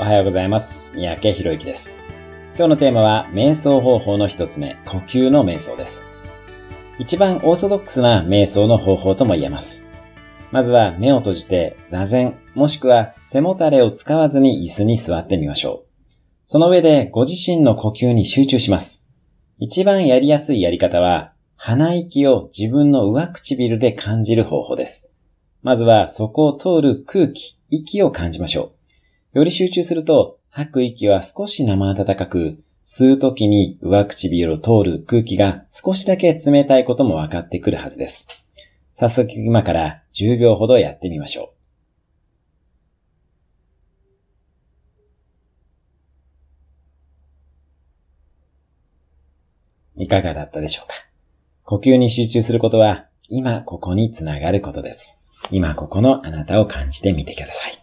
おはようございます。三宅博之です。今日のテーマは、瞑想方法の一つ目、呼吸の瞑想です。一番オーソドックスな瞑想の方法とも言えます。まずは目を閉じて座禅、もしくは背もたれを使わずに椅子に座ってみましょう。その上でご自身の呼吸に集中します。一番やりやすいやり方は、鼻息を自分の上唇で感じる方法です。まずはそこを通る空気、息を感じましょう。より集中すると、吐く息は少し生暖かく、吸う時に上唇を通る空気が少しだけ冷たいことも分かってくるはずです。早速今から10秒ほどやってみましょう。いかがだったでしょうか？呼吸に集中することは今ここにつながることです。今ここのあなたを感じてみてください。